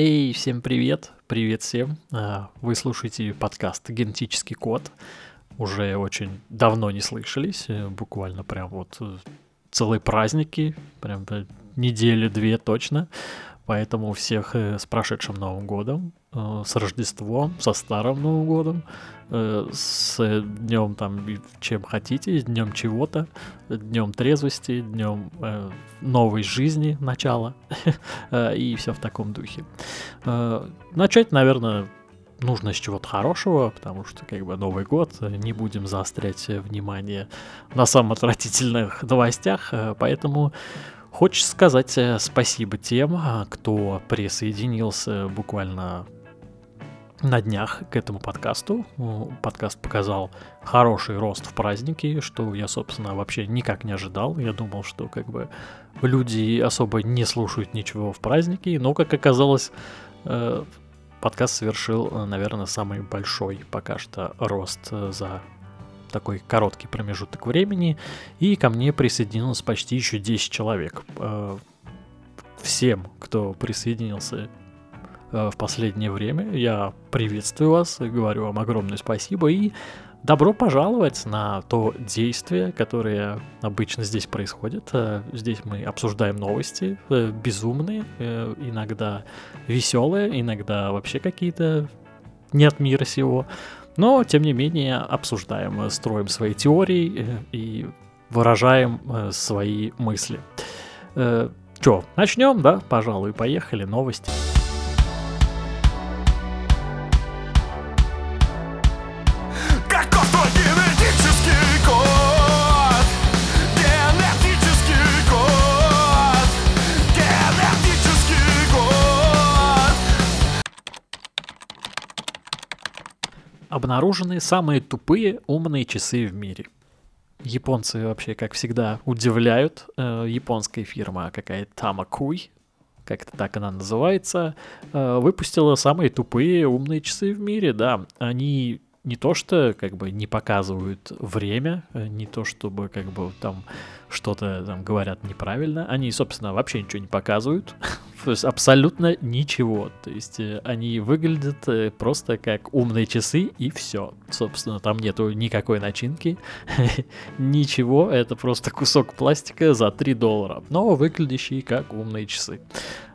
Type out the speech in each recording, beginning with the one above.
Эй, всем привет! Привет всем! А, вы слушаете подкаст «Генетический код». Уже очень давно не слышались, э, буквально прям вот э, целые праздники, прям недели-две точно. Поэтому всех э, с прошедшим Новым годом, с Рождеством, со Старым Новым годом, с днем там чем хотите, днем чего-то, днем трезвости, днем новой жизни, начала и все в таком духе. Начать, наверное, нужно с чего-то хорошего, потому что как бы Новый год, не будем заострять внимание на самых отвратительных новостях, поэтому Хочется сказать спасибо тем, кто присоединился буквально на днях к этому подкасту. Подкаст показал хороший рост в праздники, что я, собственно, вообще никак не ожидал. Я думал, что как бы люди особо не слушают ничего в праздники, но, как оказалось, э, подкаст совершил, наверное, самый большой пока что рост э, за такой короткий промежуток времени, и ко мне присоединилось почти еще 10 человек. Э, всем, кто присоединился Э, в последнее время. Я приветствую вас, говорю вам огромное спасибо и добро пожаловать на то действие, которое обычно здесь происходит. Э, здесь мы обсуждаем новости, безумные, иногда веселые, иногда вообще какие-то не от мира сего. Но, тем не менее, обсуждаем, строим свои теории и выражаем свои мысли. Че, начнем, да? Пожалуй, поехали, новости. Обнаружены самые тупые умные часы в мире. Японцы вообще, как всегда, удивляют. Э, японская фирма какая-то Тамакуй, как-то так она называется, э, выпустила самые тупые умные часы в мире, да. Они не то что как бы не показывают время, э, не то чтобы как бы там что-то там говорят неправильно, они, собственно, вообще ничего не показывают, абсолютно ничего. То есть э, они выглядят э, просто как умные часы и все. Собственно, там нету никакой начинки, ничего, это просто кусок пластика за 3 доллара, но выглядящий как умные часы.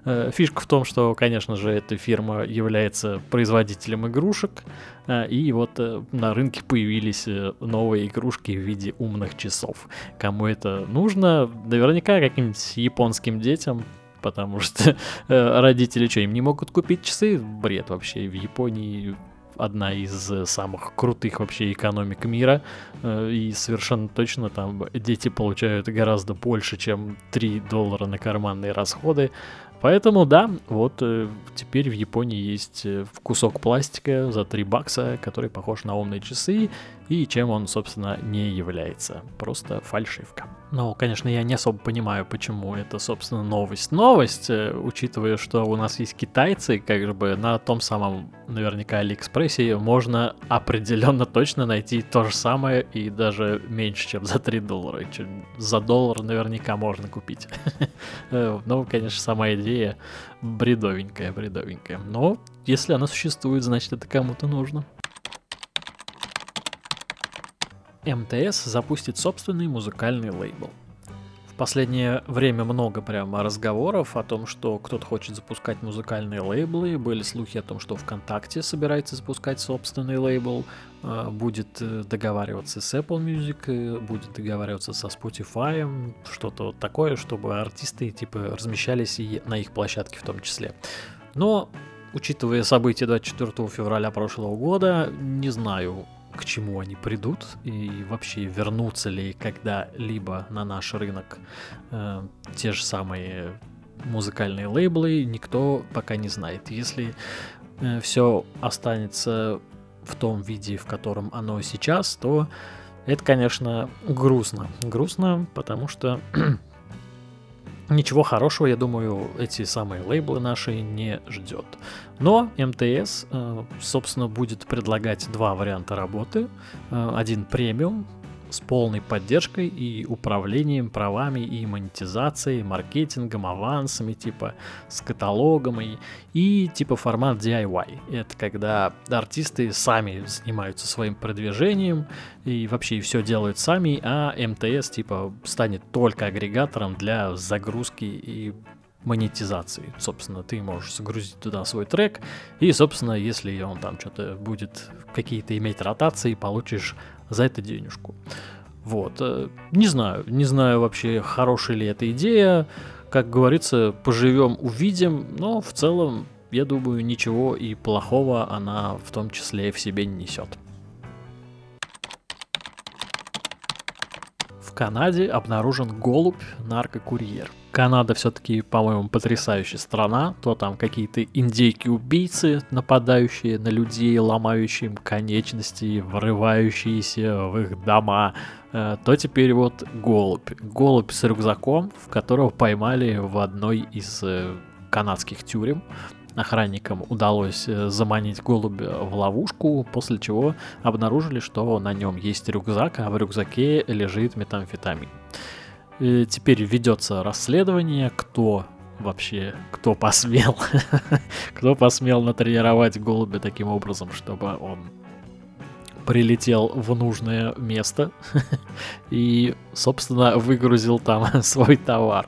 Э, фишка в том, что, конечно же, эта фирма является производителем игрушек, и вот на рынке появились новые игрушки в виде умных часов. Кому это нужно? Наверняка каким-нибудь японским детям, потому что э, родители что, им не могут купить часы? Бред вообще. В Японии одна из самых крутых вообще экономик мира, э, и совершенно точно там дети получают гораздо больше, чем 3 доллара на карманные расходы, Поэтому да, вот э, теперь в Японии есть э, кусок пластика за 3 бакса, который похож на умные часы, и чем он, собственно, не является. Просто фальшивка. Ну, конечно, я не особо понимаю, почему это, собственно, новость. Новость, э, учитывая, что у нас есть китайцы, как бы на том самом, наверняка, Алиэкспрессе можно определенно точно найти то же самое и даже меньше, чем за 3 доллара. За доллар наверняка можно купить. Ну, конечно, сама идея бредовенькая, бредовенькая. Но если она существует, значит это кому-то нужно. МТС запустит собственный музыкальный лейбл. В последнее время много прямо разговоров о том, что кто-то хочет запускать музыкальные лейблы. Были слухи о том, что ВКонтакте собирается запускать собственный лейбл, э, будет э, договариваться с Apple Music, э, будет договариваться со Spotify, что-то такое, чтобы артисты типа размещались и на их площадке в том числе. Но учитывая события 24 февраля прошлого года, не знаю, к чему они придут и вообще вернутся ли когда-либо на наш рынок э, те же самые музыкальные лейблы, никто пока не знает. Если э, все останется в том виде, в котором оно сейчас, то это, конечно, грустно. Грустно, потому что ничего хорошего, я думаю, эти самые лейблы наши не ждет. Но МТС, э, собственно, будет предлагать два варианта работы. Э, один премиум, с полной поддержкой и управлением правами и монетизацией, маркетингом, авансами, типа с каталогом и, и типа формат DIY. Это когда артисты сами занимаются своим продвижением и вообще все делают сами, а МТС типа станет только агрегатором для загрузки и монетизации. Собственно, ты можешь загрузить туда свой трек, и, собственно, если он там что-то будет какие-то иметь ротации, получишь за это денежку. Вот. Э, не знаю, не знаю вообще, хорошая ли эта идея. Как говорится, поживем, увидим, но в целом, я думаю, ничего и плохого она в том числе в себе не несет. В Канаде обнаружен голубь наркокурьер – Канада все-таки, по-моему, потрясающая страна. То там какие-то индейки-убийцы, нападающие на людей, ломающие им конечности, врывающиеся в их дома. Э, то теперь вот голубь. Голубь с рюкзаком, в которого поймали в одной из э, канадских тюрем. Охранникам удалось э, заманить голубя в ловушку, после чего обнаружили, что на нем есть рюкзак, а в рюкзаке лежит метамфетамин. И теперь ведется расследование, кто вообще, кто посмел, кто посмел натренировать голубя таким образом, чтобы он прилетел в нужное место и, собственно, выгрузил там свой товар.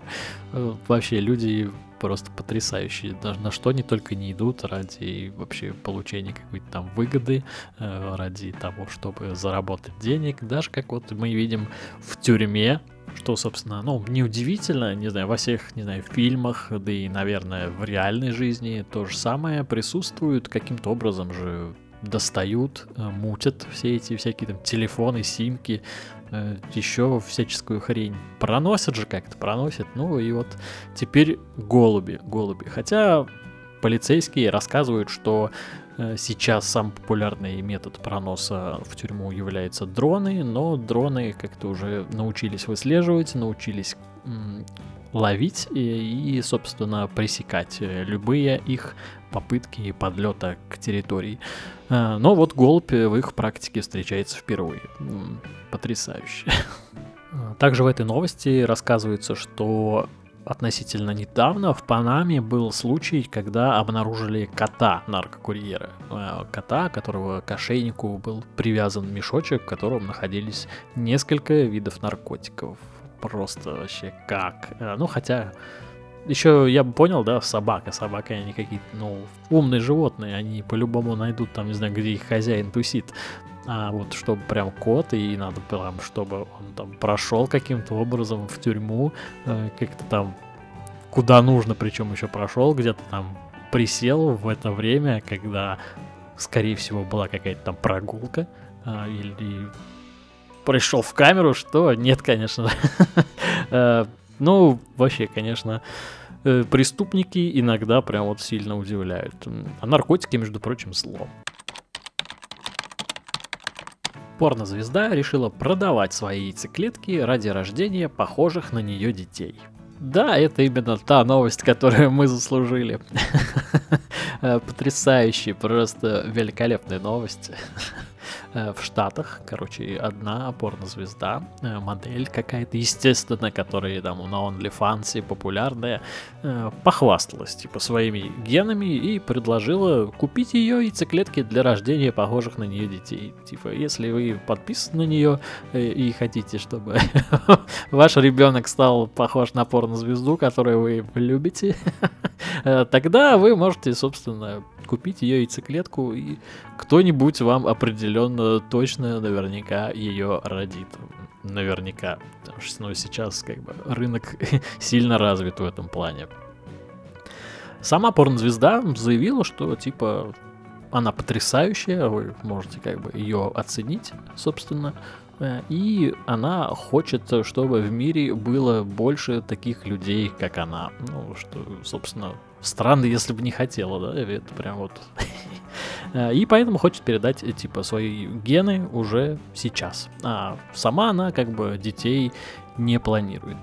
Вообще, люди просто потрясающие. Даже на что они только не идут ради вообще получения какой-то там выгоды, э, ради того, чтобы заработать денег. Даже как вот мы видим в тюрьме, что, собственно, ну, неудивительно, не знаю, во всех, не знаю, фильмах, да и, наверное, в реальной жизни то же самое присутствует, каким-то образом же достают, э, мутят все эти всякие там телефоны, симки, э, еще всяческую хрень. Проносят же как-то, проносят. Ну и вот теперь голуби, голуби. Хотя полицейские рассказывают, что сейчас самый популярный метод проноса в тюрьму является дроны, но дроны как-то уже научились выслеживать, научились ловить и, и, собственно, пресекать э, любые их попытки подлета к территории. Э, но вот голубь в их практике встречается впервые. Потрясающе. Также в этой новости рассказывается, что относительно недавно в Панаме был случай, когда обнаружили кота наркокурьера. Э, кота, которого к ошейнику был привязан мешочек, в котором находились несколько видов наркотиков. Просто вообще как? Э, ну, хотя еще я бы понял, да, собака. Собака, они какие-то, ну, умные животные, они по-любому найдут там, не знаю, где их хозяин тусит. А вот чтобы прям кот, и надо прям, чтобы он там прошел каким-то образом в тюрьму, э, как-то там куда нужно, причем еще прошел, где-то там присел в это время, когда, скорее всего, была какая-то там прогулка, э, или пришел в камеру, что? Нет, конечно. Э, ну, вообще, конечно, преступники иногда прям вот сильно удивляют. А наркотики, между прочим, зло. Порнозвезда решила продавать свои яйцеклетки ради рождения похожих на нее детей. Да, это именно та новость, которую мы заслужили. Потрясающие, просто великолепные новости. Э, в Штатах, короче, одна порнозвезда, э, модель какая-то, естественно, которая там на OnlyFans популярная, э, похвасталась, типа, своими генами и предложила купить ее яйцеклетки для рождения похожих на нее детей. Типа, если вы подписаны на нее и хотите, чтобы ваш ребенок стал похож на порнозвезду, которую вы любите, тогда вы можете, собственно, купить ее яйцеклетку, и кто-нибудь вам определенно точно наверняка ее родит. Наверняка. Потому что ну, сейчас как бы рынок сильно развит в этом плане. Сама порнозвезда заявила, что типа она потрясающая, вы можете как бы ее оценить, собственно. Э, и она хочет, чтобы в мире было больше таких людей, как она. Ну, что, собственно, странно, если бы не хотела, да, это прям вот. Э, и поэтому хочет передать, э, типа, свои гены уже сейчас. А сама она, как бы, детей не планирует.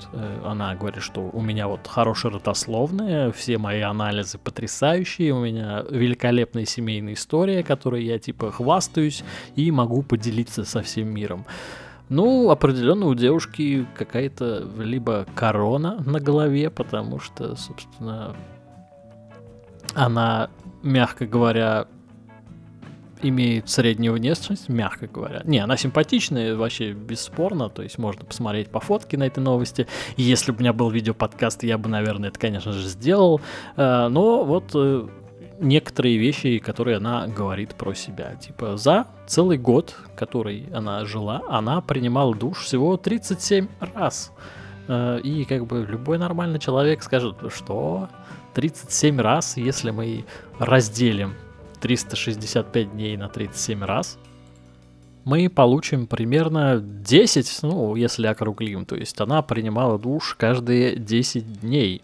Она говорит, что у меня вот хорошая родословная, все мои анализы потрясающие, у меня великолепная семейная история, которой я типа хвастаюсь и могу поделиться со всем миром. Ну, определенно у девушки какая-то либо корона на голове, потому что, собственно, она, мягко говоря, имеет среднюю внешность, мягко говоря. Не, она симпатичная, вообще бесспорно, то есть можно посмотреть по фотке на этой новости. Если бы у меня был видеоподкаст, я бы, наверное, это, конечно же, сделал. Э, но вот э, некоторые вещи, которые она говорит про себя. Типа, за целый год, который она жила, она принимала душ всего 37 раз. Э, и как бы любой нормальный человек скажет, что 37 раз, если мы разделим 365 дней на 37 раз, мы получим примерно 10, ну, если округлим, то есть она принимала душ каждые 10 дней.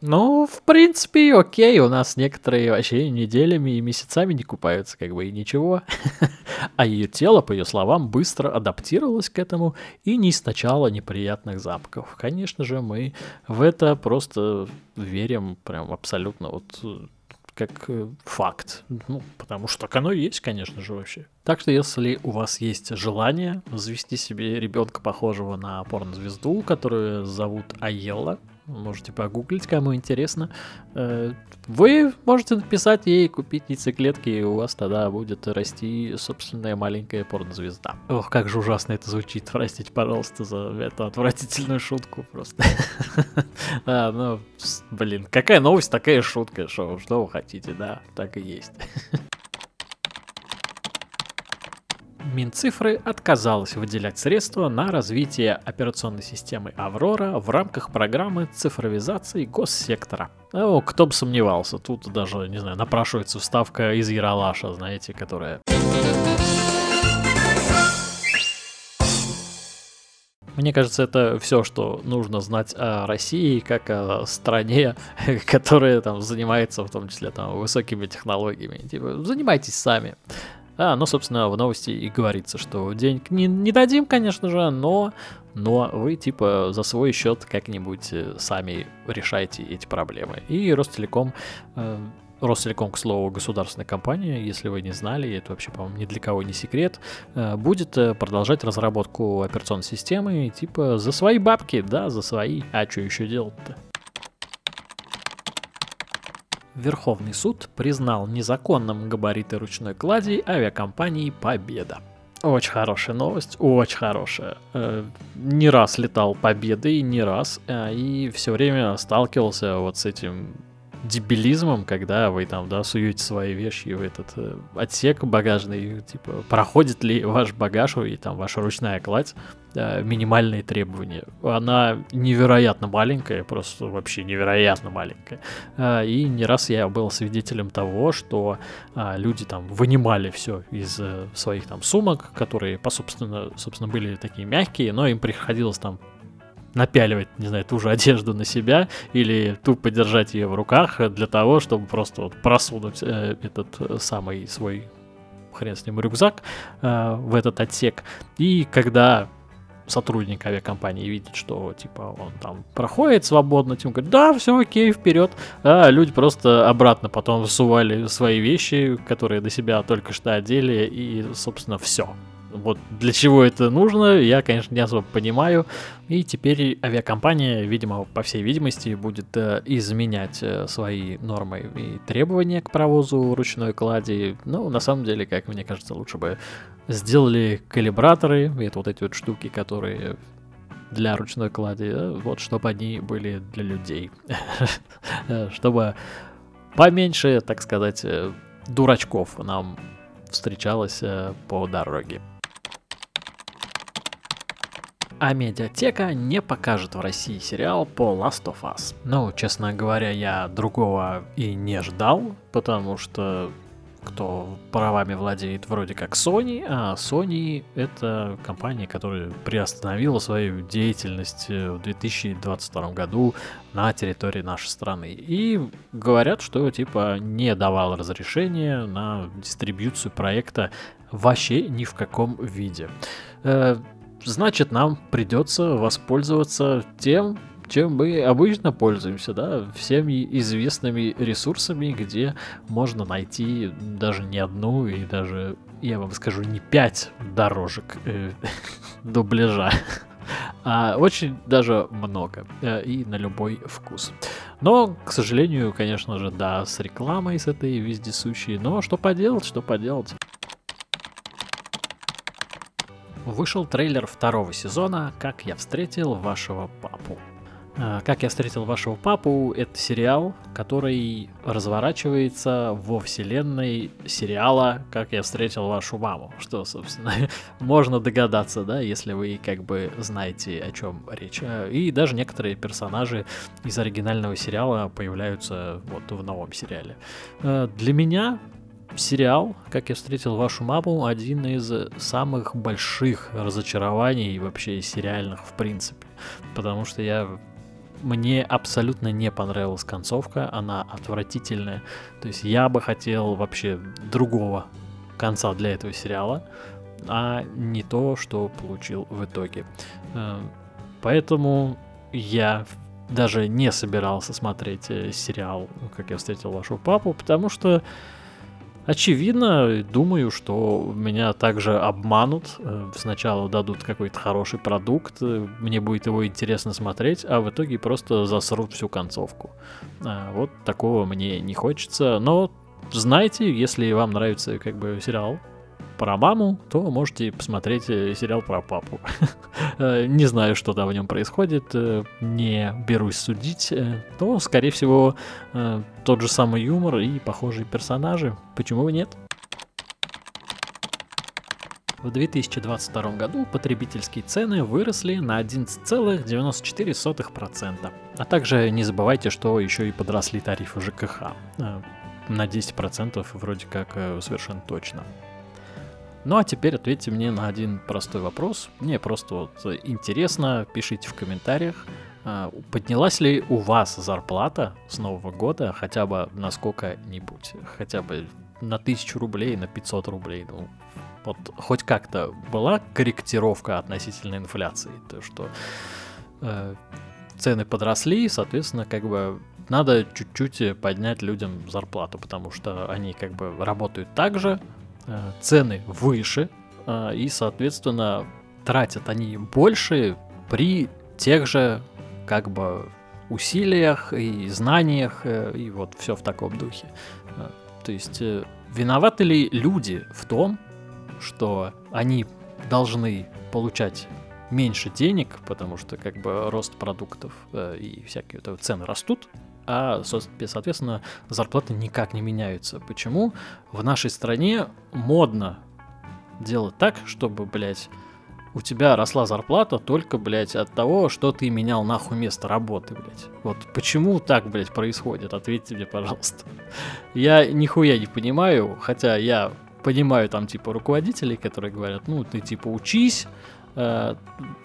Ну, в принципе, окей, у нас некоторые вообще неделями и месяцами не купаются, как бы и ничего. А ее тело, по ее словам, быстро адаптировалось к этому и не источало неприятных запахов. Конечно же, мы в это просто верим прям абсолютно вот как э, факт. Ну, потому что так оно и есть, конечно же, вообще. Так что, если у вас есть желание завести себе ребенка, похожего на порнозвезду, которую зовут Айелла, можете погуглить, кому интересно. Э, вы можете написать ей, купить яйцеклетки, и у вас тогда будет расти собственная маленькая порнозвезда. Ох, как же ужасно это звучит, простите, пожалуйста, за эту отвратительную шутку просто. А, ну, блин, какая новость, такая шутка, что, что вы хотите, да, так и есть. Минцифры отказалась выделять средства на развитие операционной системы «Аврора» в рамках программы цифровизации госсектора. Ну, кто бы сомневался, тут даже, не знаю, напрашивается вставка из Яралаша, знаете, которая... Мне кажется, это все, что нужно знать о России, как о стране, которая там занимается в том числе там высокими технологиями. Типа, занимайтесь сами. А, ну, собственно, в новости и говорится, что денег не, не дадим, конечно же, но, но вы, типа, за свой счет как-нибудь э, сами решайте эти проблемы. И Ростелеком э, Ростелеком, к слову, государственная компания, если вы не знали, это вообще, по-моему, ни для кого не секрет, э, будет э, продолжать разработку операционной системы, типа, за свои бабки, да, за свои, а что еще делать-то? Верховный суд признал незаконным габариты ручной клади авиакомпании «Победа». Очень хорошая новость, очень хорошая. Э, не раз летал победой, не раз, э, и все время сталкивался вот с этим дебилизмом, когда вы там, да, суете свои вещи в этот э, отсек багажный, типа, проходит ли ваш багаж и там ваша ручная кладь э, минимальные требования. Она невероятно маленькая, просто вообще невероятно маленькая. Э, и не раз я был свидетелем того, что э, люди там вынимали все из э, своих там сумок, которые, по собственно, собственно, были такие мягкие, но им приходилось там напяливать, не знаю, ту же одежду на себя или тупо держать ее в руках для того, чтобы просто вот просунуть э, этот э, самый свой хрен с ним рюкзак э, в этот отсек. И когда сотрудник авиакомпании видит, что типа он там проходит свободно, тем говорит, да, все окей, вперед. А люди просто обратно потом всували свои вещи, которые до себя только что одели, и, собственно, все. Вот для чего это нужно, я, конечно, не особо понимаю. И теперь авиакомпания, видимо, по всей видимости, будет э, изменять э, свои нормы и требования к провозу ручной клади. Ну, на самом деле, как мне кажется, лучше бы сделали калибраторы, это вот эти вот штуки, которые для ручной клади, э, вот чтобы они были для людей. Чтобы поменьше, так сказать, дурачков нам встречалось по дороге а медиатека не покажет в России сериал по Last of Us. Ну, честно говоря, я другого и не ждал, потому что кто правами владеет вроде как Sony, а Sony это компания, которая приостановила свою деятельность в 2022 году на территории нашей страны. И говорят, что типа не давал разрешения на дистрибьюцию проекта вообще ни в каком виде. Значит, нам придется воспользоваться тем, чем мы обычно пользуемся, да, всеми известными ресурсами, где можно найти даже не одну и даже я вам скажу, не 5 дорожек э, дубляжа, а очень даже много э, и на любой вкус. Но, к сожалению, конечно же, да, с рекламой с этой вездесущей, но что поделать, что поделать. Вышел трейлер второго сезона «Как я встретил вашего папу». А, «Как я встретил вашего папу» — это сериал, который разворачивается во вселенной сериала «Как я встретил вашу маму», что, собственно, можно догадаться, да, если вы как бы знаете, о чем речь. А, и даже некоторые персонажи из оригинального сериала появляются вот в новом сериале. А, для меня сериал «Как я встретил вашу маму» один из самых больших разочарований вообще сериальных в принципе. Потому что я мне абсолютно не понравилась концовка, она отвратительная. То есть я бы хотел вообще другого конца для этого сериала, а не то, что получил в итоге. Э, поэтому я даже не собирался смотреть э, сериал «Как я встретил вашего папу», потому что Очевидно, думаю, что меня также обманут. Э, сначала дадут какой-то хороший продукт, э, мне будет его интересно смотреть, а в итоге просто засрут всю концовку. А, вот такого мне не хочется. Но знаете, если вам нравится как бы сериал про маму, то можете посмотреть э, сериал про папу. Э, не знаю, что там в нем происходит, э, не берусь судить, но, скорее всего, тот же самый юмор и похожие персонажи. Почему бы нет? В 2022 году потребительские цены выросли на 11,94%. А также не забывайте, что еще и подросли тарифы ЖКХ. На 10% вроде как совершенно точно. Ну а теперь ответьте мне на один простой вопрос. Мне просто вот интересно, пишите в комментариях, а, поднялась ли у вас зарплата с Нового года хотя бы на сколько-нибудь? Хотя бы на 1000 рублей, на 500 рублей. Ну, вот хоть как-то была корректировка относительно инфляции, то что э, цены подросли, соответственно, как бы надо чуть-чуть поднять людям зарплату, потому что они как бы работают так же, цены выше, э, и, соответственно, тратят они больше при тех же, как бы, усилиях и знаниях, э, и вот все в таком духе. То есть, виноваты ли люди в том, что они должны получать меньше денег, потому что как бы рост продуктов и всякие вот, цены растут, а, соответственно, зарплаты никак не меняются. Почему? В нашей стране модно делать так, чтобы, блядь, у тебя росла зарплата только, блядь, от того, что ты менял нахуй место работы, блядь. Вот почему так, блядь, происходит? Ответьте мне, пожалуйста. Я нихуя не понимаю, хотя я понимаю там, типа, руководителей, которые говорят, ну, ты, типа, учись,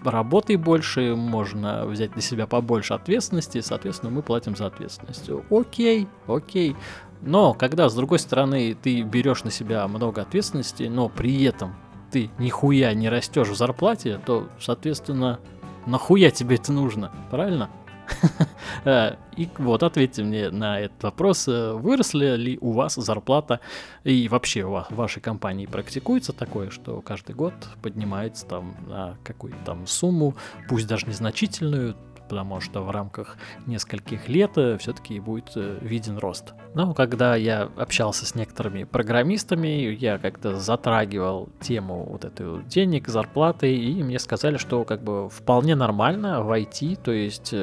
работай больше, можно взять на себя побольше ответственности, соответственно, мы платим за ответственность. Окей, окей. Но когда, с другой стороны, ты берешь на себя много ответственности, но при этом ты нихуя не растешь в зарплате, то, соответственно, нахуя тебе это нужно, правильно? Э, и вот ответьте мне на этот вопрос. Э, выросла ли у вас зарплата и вообще у вас в вашей компании практикуется такое, что каждый год поднимается там на какую-то там сумму, пусть даже незначительную, потому что в рамках нескольких лет э, все-таки будет виден рост. Но когда я общался с некоторыми программистами, я как-то затрагивал тему вот этой денег, зарплаты, и мне сказали, что как бы вполне нормально в IT, то есть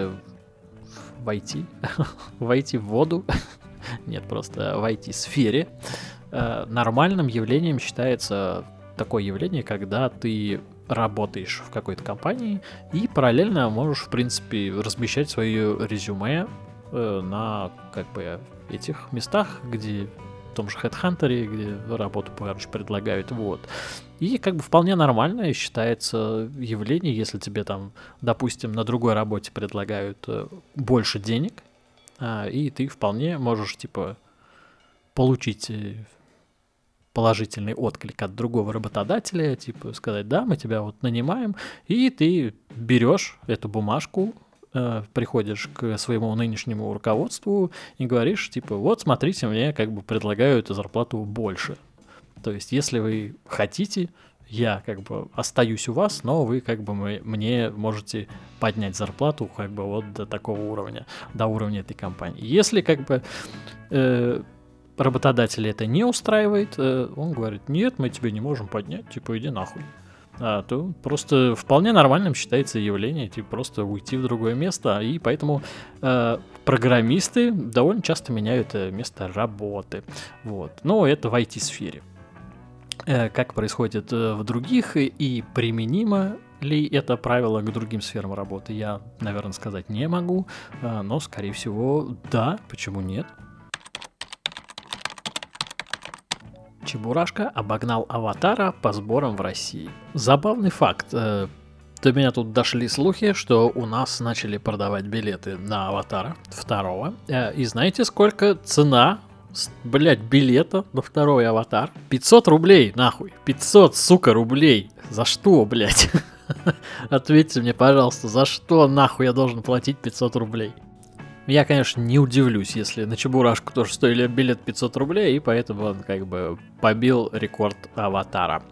войти, войти в воду, нет, просто в IT-сфере, э, нормальным явлением считается такое явление, когда ты работаешь в какой-то компании и параллельно можешь, в принципе, размещать свое резюме э, на как бы этих местах, где в том же HeadHunter, где работу, короче, предлагают, вот. И как бы вполне нормальное считается явление, если тебе там, допустим, на другой работе предлагают э, больше денег, а, и ты вполне можешь, типа, получить э, положительный отклик от другого работодателя, типа сказать, да, мы тебя вот нанимаем, и ты берешь эту бумажку, э, приходишь к своему нынешнему руководству и говоришь, типа, вот смотрите, мне как бы предлагают зарплату больше. То есть, если вы хотите, я как бы остаюсь у вас, но вы как бы мы, мне можете поднять зарплату как бы вот до такого уровня, до уровня этой компании. Если как бы э, работодатель это не устраивает, э, он говорит, нет, мы тебе не можем поднять, типа иди нахуй. А, то просто вполне нормальным считается явление, типа просто уйти в другое место, и поэтому э, программисты довольно часто меняют э, место работы. Вот. Но это в IT-сфере. Э, как происходит э, в других и применимо ли это правило к другим сферам работы, я, наверное, сказать не могу, э, но, скорее всего, да, почему нет. Чебурашка обогнал Аватара по сборам в России. Забавный факт. До меня тут дошли слухи, что у нас начали продавать билеты на Аватара второго. И знаете, сколько цена блять, билета на второй аватар. 500 рублей, нахуй. 500, сука, рублей. За что, блять? Ответьте мне, пожалуйста, за что нахуй я должен платить 500 рублей? Я, конечно, не удивлюсь, если на Чебурашку тоже стоили билет 500 рублей, и поэтому он как бы побил рекорд Аватара.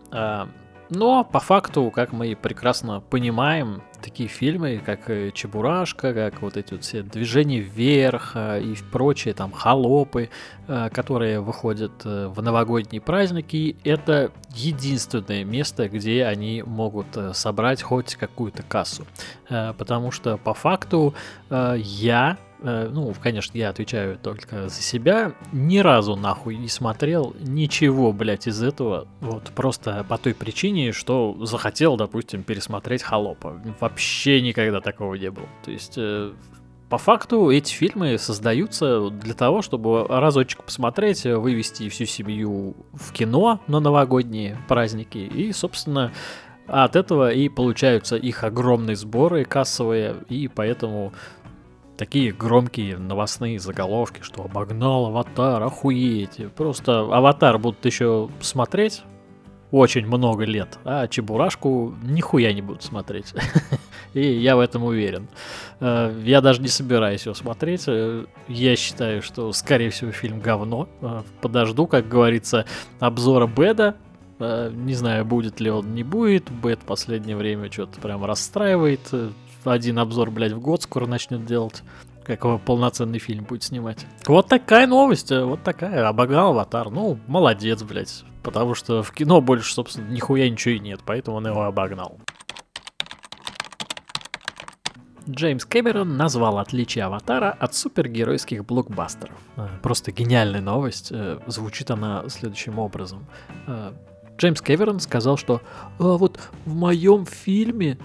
Но по факту, как мы прекрасно понимаем, такие фильмы, как э, Чебурашка, как вот эти вот все движения вверх э, и прочие там холопы, э, которые выходят в новогодние праздники, это единственное место, где они могут собрать хоть какую-то кассу. Потому что по факту я Э, ну, конечно, я отвечаю только за себя, ни разу нахуй не смотрел ничего, блядь, из этого, вот просто по той причине, что захотел, допустим, пересмотреть Холопа. Вообще никогда такого не было. То есть э, по факту эти фильмы создаются для того, чтобы разочек посмотреть, вывести всю семью в кино на новогодние праздники. И, собственно, от этого и получаются их огромные сборы кассовые, и поэтому такие громкие новостные заголовки, что обогнал аватар, охуеть. Просто аватар будут еще смотреть очень много лет, а Чебурашку нихуя не будут смотреть. И я в этом уверен. Э, я даже не собираюсь его смотреть. Э, я считаю, что, скорее всего, фильм говно. Э, подожду, как говорится, обзора Беда. Не знаю, будет ли он, не будет. Бэд в последнее время что-то прям расстраивает один обзор, блядь, в год скоро начнет делать. Как его полноценный фильм будет снимать. Вот такая новость, э, вот такая. Обогнал аватар. Ну, молодец, блядь. Потому что в кино больше, собственно, нихуя ничего и нет, поэтому он его обогнал. Джеймс Кэмерон назвал отличие «Аватара» от супергеройских блокбастеров. Э, просто гениальная новость. Э, звучит она следующим образом. Джеймс Кэмерон сказал, что а, вот в моем фильме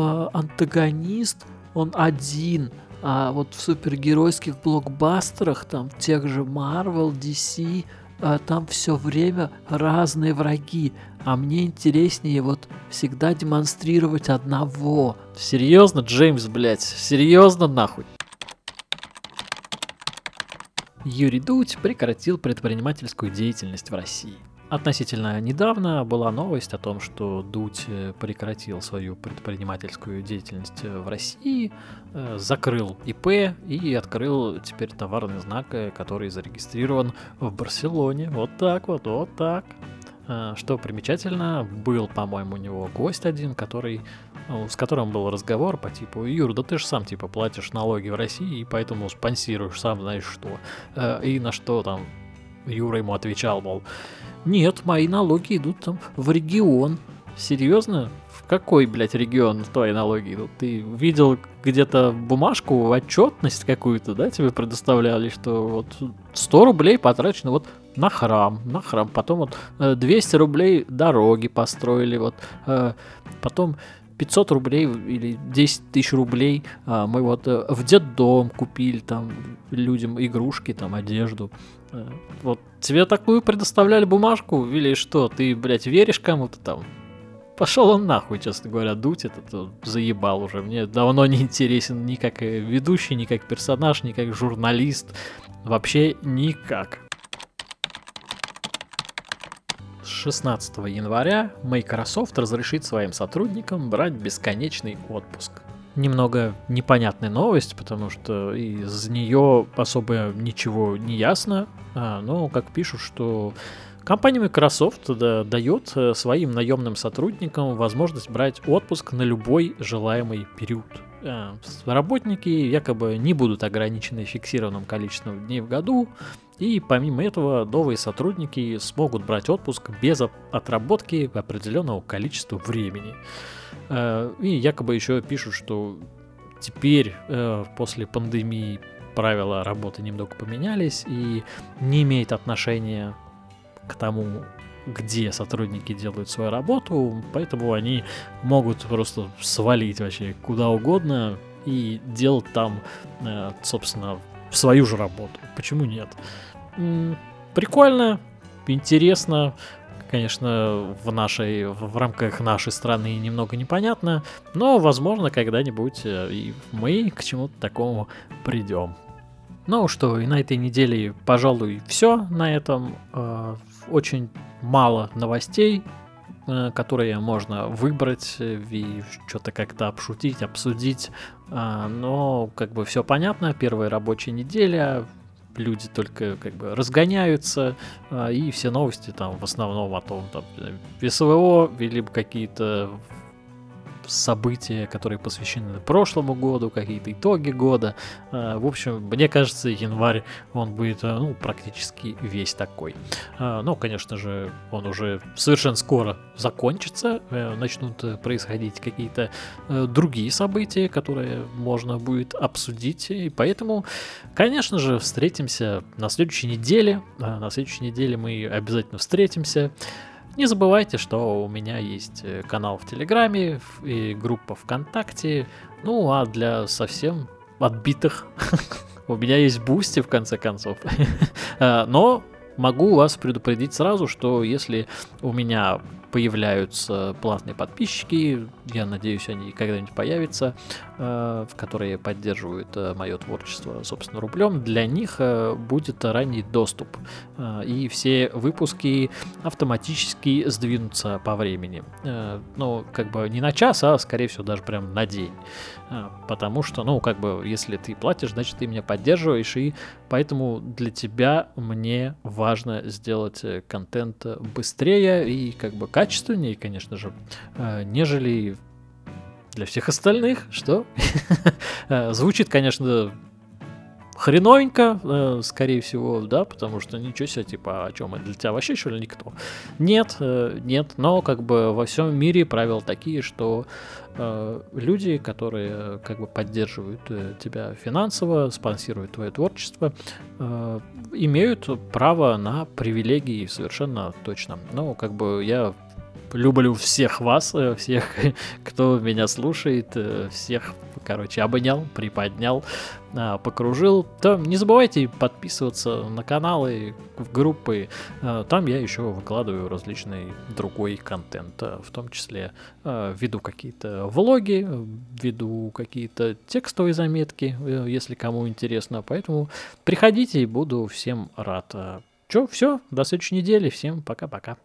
а, антагонист, он один, а вот в супергеройских блокбастерах, там, тех же Marvel, DC, а, там все время разные враги, а мне интереснее вот всегда демонстрировать одного. Серьезно, Джеймс, блядь, серьезно нахуй? Юрий Дудь прекратил предпринимательскую деятельность в России. Относительно недавно была новость о том, что Дудь э, прекратил свою предпринимательскую деятельность э, в России, э, закрыл ИП и открыл теперь товарный знак, который зарегистрирован в Барселоне. Вот так вот, вот так. Что примечательно, был, по-моему, у него гость один, который, с которым был разговор по типу, Юр, да ты же сам, типа, платишь налоги в России, и поэтому спонсируешь сам знаешь что. И на что там Юра ему отвечал, мол, нет, мои налоги идут там в регион. Серьезно? В какой, блядь, регион твои налоги идут? Ты видел где-то бумажку, отчетность какую-то, да, тебе предоставляли, что вот 100 рублей потрачено вот на храм, на храм. Потом вот 200 э, рублей дороги построили, вот э, потом 500 рублей или 10 тысяч рублей а, мы вот э, в детдом купили там людям игрушки, там одежду. Э, вот тебе такую предоставляли бумажку или что? Ты, блядь, веришь кому-то там? Пошел он нахуй, честно говоря, дуть этот заебал уже. Мне давно не интересен ни как ведущий, ни как персонаж, ни как журналист. Вообще никак. С 16 января Microsoft разрешит своим сотрудникам брать бесконечный отпуск немного непонятная новость, потому что из нее особо ничего не ясно. А, но как пишут, что Компания Microsoft да, дает э, своим наемным сотрудникам возможность брать отпуск на любой желаемый период. Э, работники якобы не будут ограничены фиксированным количеством дней в году, и помимо этого новые сотрудники смогут брать отпуск без отработки определенного количества времени. Э, и якобы еще пишут, что теперь после пандемии правила работы немного поменялись и не имеет отношения к тому, где сотрудники делают свою работу, поэтому они могут просто свалить вообще куда угодно и делать там, э, собственно, свою же работу. Почему нет? Прикольно, интересно, конечно, в нашей, в рамках нашей страны немного непонятно, но, возможно, когда-нибудь э, и мы к чему-то такому придем. Ну что, и на этой неделе, пожалуй, все на этом. Э, очень мало новостей, э, которые можно выбрать и что-то как-то обшутить, обсудить. Э, но как бы все понятно, первая рабочая неделя, люди только как бы разгоняются, и все новости там в основном о том, там, СВО, либо какие-то события, которые посвящены прошлому году, какие-то итоги года. А, в общем, мне кажется, январь, он будет э, ну, практически весь такой. Ну, конечно же, он уже совершенно скоро закончится, э, начнут э, происходить какие-то другие события, которые можно будет обсудить, и поэтому, конечно же, встретимся на следующей неделе. На следующей неделе мы обязательно встретимся. Не забывайте, что у меня есть э, канал в Телеграме и группа ВКонтакте. Ну, а для совсем отбитых у меня есть Boosty, в конце концов. А, но могу вас предупредить сразу, что если у меня появляются платные подписчики, я надеюсь, они когда-нибудь появятся, э, в которые поддерживают э, мое творчество, собственно, рублем. Для них э, будет ранний доступ, и все выпуски автоматически сдвинутся по времени. Ну, как бы не на час, а, скорее всего, даже прям на день. Потому что, ну, как бы, если ты платишь, значит, ты меня поддерживаешь, и поэтому для тебя мне важно сделать контент быстрее и, как бы, качественнее, конечно же, нежели для всех остальных, что э, звучит, конечно, хреновенько, э, скорее всего, да, потому что ничего себе, типа, о чем, для тебя вообще что ли никто? Нет, э, нет, но как бы во всем мире правила такие, что люди, которые как бы поддерживают тебя финансово, спонсируют твое творчество, имеют право на привилегии совершенно точно. Но как бы я люблю всех вас, э, всех, кто меня слушает, э, всех, короче, обнял, приподнял, а, покружил. То не забывайте подписываться на каналы, в группы. А, там я еще выкладываю различный другой контент, в том числе веду какие-то влоги, веду какие-то текстовые заметки, э, если кому интересно. Поэтому приходите, буду всем рад. Че, все, до следующей недели. Всем пока-пока.